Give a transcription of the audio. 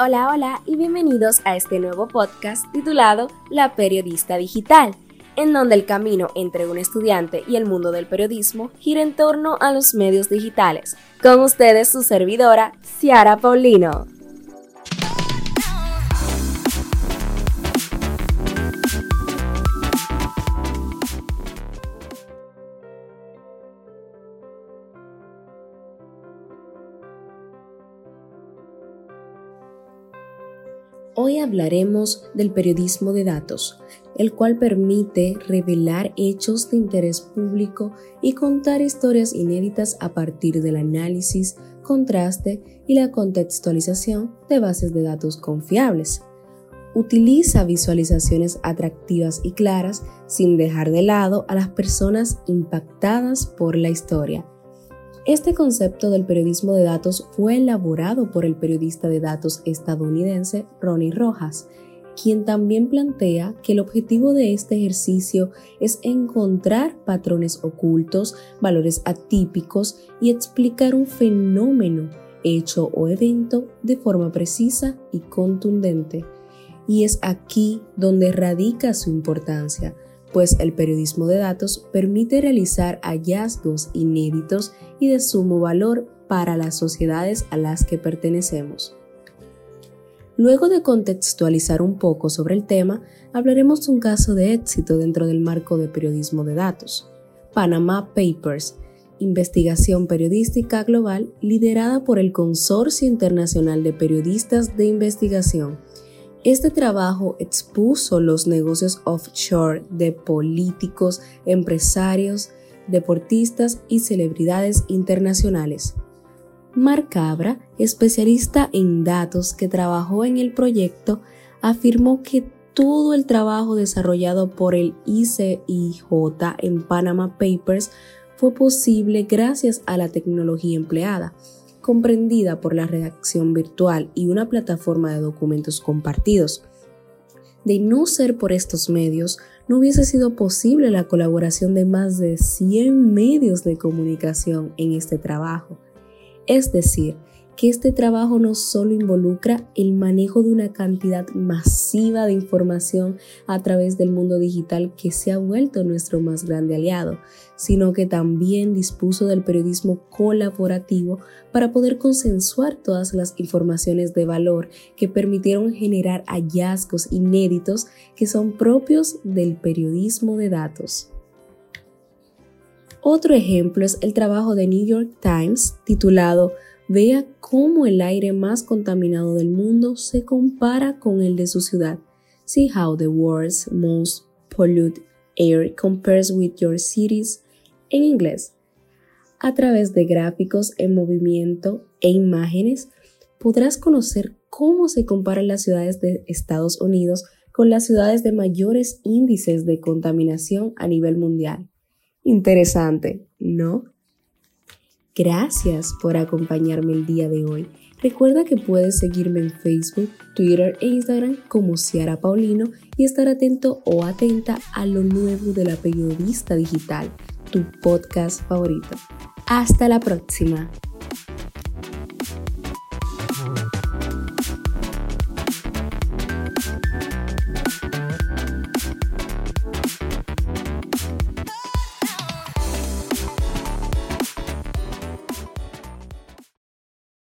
Hola, hola y bienvenidos a este nuevo podcast titulado La Periodista Digital, en donde el camino entre un estudiante y el mundo del periodismo gira en torno a los medios digitales. Con ustedes su servidora, Ciara Paulino. Hoy hablaremos del periodismo de datos, el cual permite revelar hechos de interés público y contar historias inéditas a partir del análisis, contraste y la contextualización de bases de datos confiables. Utiliza visualizaciones atractivas y claras sin dejar de lado a las personas impactadas por la historia este concepto del periodismo de datos fue elaborado por el periodista de datos estadounidense Ronnie Rojas, quien también plantea que el objetivo de este ejercicio es encontrar patrones ocultos, valores atípicos y explicar un fenómeno, hecho o evento de forma precisa y contundente. Y es aquí donde radica su importancia, pues el periodismo de datos permite realizar hallazgos inéditos y de sumo valor para las sociedades a las que pertenecemos. Luego de contextualizar un poco sobre el tema, hablaremos de un caso de éxito dentro del marco de periodismo de datos. Panama Papers, investigación periodística global liderada por el Consorcio Internacional de Periodistas de Investigación, este trabajo expuso los negocios offshore de políticos, empresarios, deportistas y celebridades internacionales. Marc Cabra, especialista en datos que trabajó en el proyecto, afirmó que todo el trabajo desarrollado por el ICIJ en Panama Papers fue posible gracias a la tecnología empleada comprendida por la redacción virtual y una plataforma de documentos compartidos. De no ser por estos medios, no hubiese sido posible la colaboración de más de 100 medios de comunicación en este trabajo. Es decir, que este trabajo no solo involucra el manejo de una cantidad masiva de información a través del mundo digital que se ha vuelto nuestro más grande aliado, sino que también dispuso del periodismo colaborativo para poder consensuar todas las informaciones de valor que permitieron generar hallazgos inéditos que son propios del periodismo de datos. Otro ejemplo es el trabajo de New York Times titulado vea cómo el aire más contaminado del mundo se compara con el de su ciudad. See how the world's most polluted air compares with your cities en inglés. A través de gráficos en movimiento e imágenes podrás conocer cómo se comparan las ciudades de Estados Unidos con las ciudades de mayores índices de contaminación a nivel mundial. Interesante, ¿no? Gracias por acompañarme el día de hoy. Recuerda que puedes seguirme en Facebook, Twitter e Instagram como Ciara Paulino y estar atento o atenta a lo nuevo de la periodista digital, tu podcast favorito. Hasta la próxima.